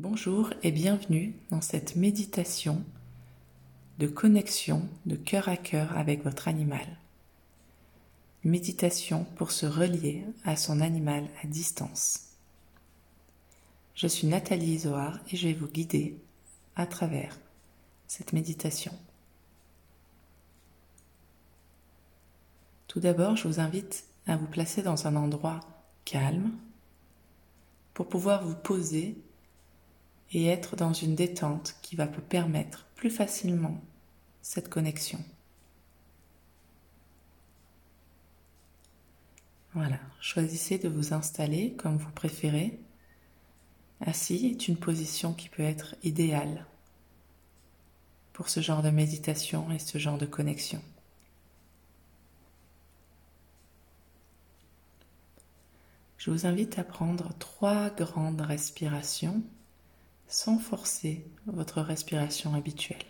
Bonjour et bienvenue dans cette méditation de connexion de cœur à cœur avec votre animal. Méditation pour se relier à son animal à distance. Je suis Nathalie Isoard et je vais vous guider à travers cette méditation. Tout d'abord, je vous invite à vous placer dans un endroit calme pour pouvoir vous poser et être dans une détente qui va vous permettre plus facilement cette connexion. Voilà, choisissez de vous installer comme vous préférez. Assis est une position qui peut être idéale pour ce genre de méditation et ce genre de connexion. Je vous invite à prendre trois grandes respirations sans forcer votre respiration habituelle.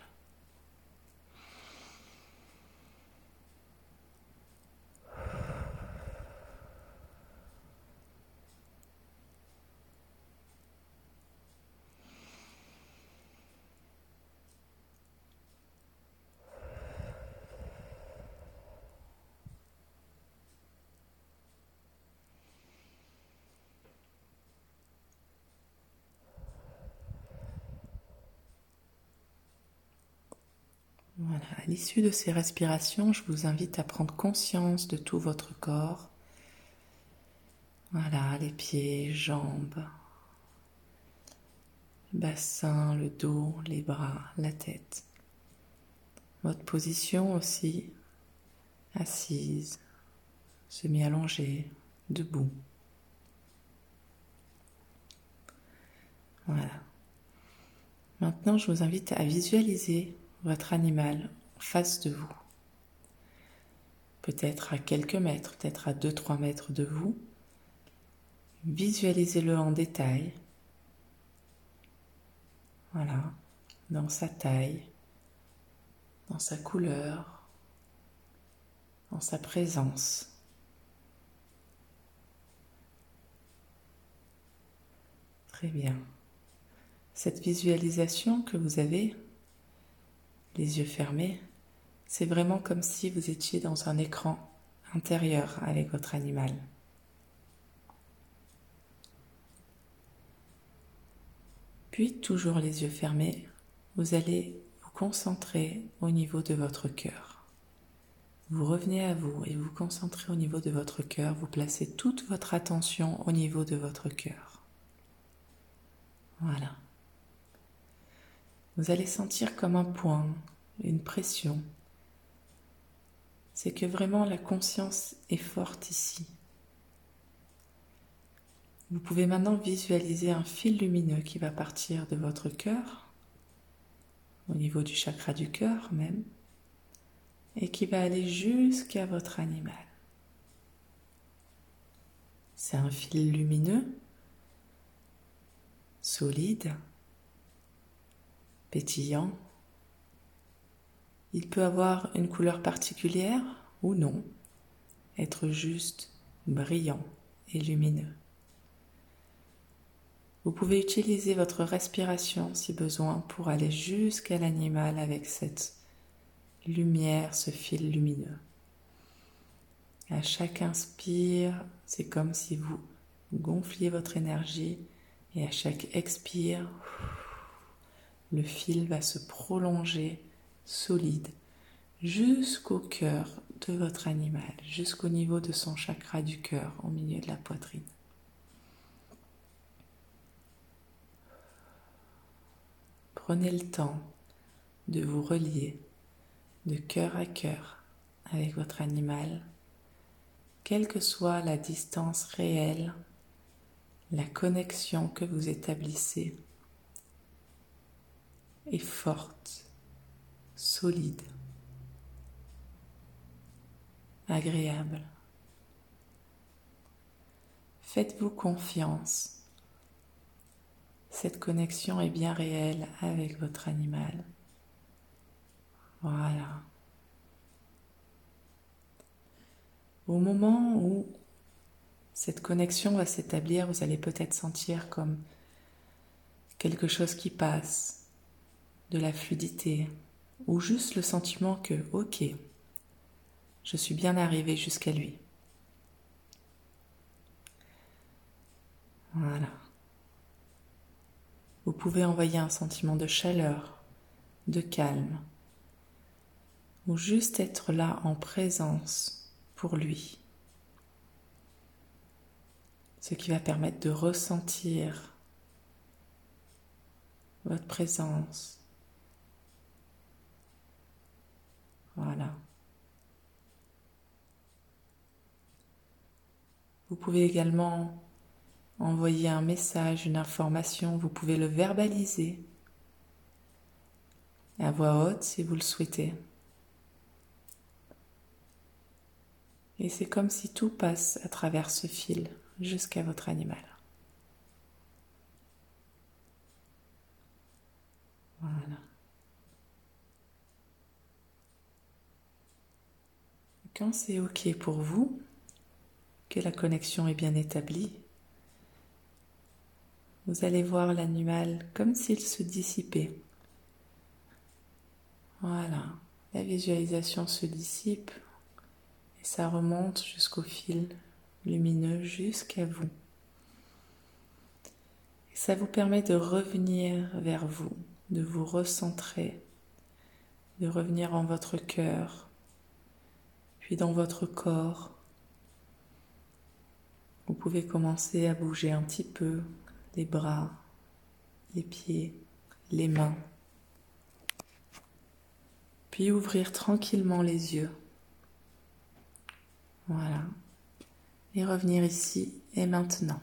Voilà, à l'issue de ces respirations, je vous invite à prendre conscience de tout votre corps. Voilà, les pieds, jambes, le bassin, le dos, les bras, la tête. Votre position aussi, assise, semi-allongée, debout. Voilà. Maintenant, je vous invite à visualiser votre animal face de vous. Peut-être à quelques mètres, peut-être à 2-3 mètres de vous. Visualisez-le en détail. Voilà, dans sa taille, dans sa couleur, dans sa présence. Très bien. Cette visualisation que vous avez les yeux fermés, c'est vraiment comme si vous étiez dans un écran intérieur avec votre animal. Puis, toujours les yeux fermés, vous allez vous concentrer au niveau de votre cœur. Vous revenez à vous et vous concentrez au niveau de votre cœur, vous placez toute votre attention au niveau de votre cœur. Voilà. Vous allez sentir comme un point, une pression. C'est que vraiment la conscience est forte ici. Vous pouvez maintenant visualiser un fil lumineux qui va partir de votre cœur, au niveau du chakra du cœur même, et qui va aller jusqu'à votre animal. C'est un fil lumineux, solide, pétillant. Il peut avoir une couleur particulière ou non, être juste brillant et lumineux. Vous pouvez utiliser votre respiration si besoin pour aller jusqu'à l'animal avec cette lumière, ce fil lumineux. À chaque inspire, c'est comme si vous gonfliez votre énergie et à chaque expire, le fil va se prolonger solide jusqu'au cœur de votre animal, jusqu'au niveau de son chakra du cœur au milieu de la poitrine. Prenez le temps de vous relier de cœur à cœur avec votre animal, quelle que soit la distance réelle, la connexion que vous établissez est forte, solide, agréable. Faites-vous confiance. Cette connexion est bien réelle avec votre animal. Voilà. Au moment où cette connexion va s'établir, vous allez peut-être sentir comme quelque chose qui passe, de la fluidité, ou juste le sentiment que, ok, je suis bien arrivé jusqu'à lui. Voilà. Vous pouvez envoyer un sentiment de chaleur, de calme, ou juste être là en présence pour lui. Ce qui va permettre de ressentir votre présence. Voilà. Vous pouvez également envoyer un message, une information, vous pouvez le verbaliser à voix haute si vous le souhaitez. Et c'est comme si tout passe à travers ce fil jusqu'à votre animal. Voilà. Quand c'est OK pour vous, que la connexion est bien établie, vous allez voir l'animal comme s'il se dissipait. Voilà, la visualisation se dissipe et ça remonte jusqu'au fil lumineux jusqu'à vous. Ça vous permet de revenir vers vous, de vous recentrer, de revenir en votre cœur, puis dans votre corps. Vous pouvez commencer à bouger un petit peu les bras, les pieds, les mains. Puis ouvrir tranquillement les yeux. Voilà. Et revenir ici et maintenant.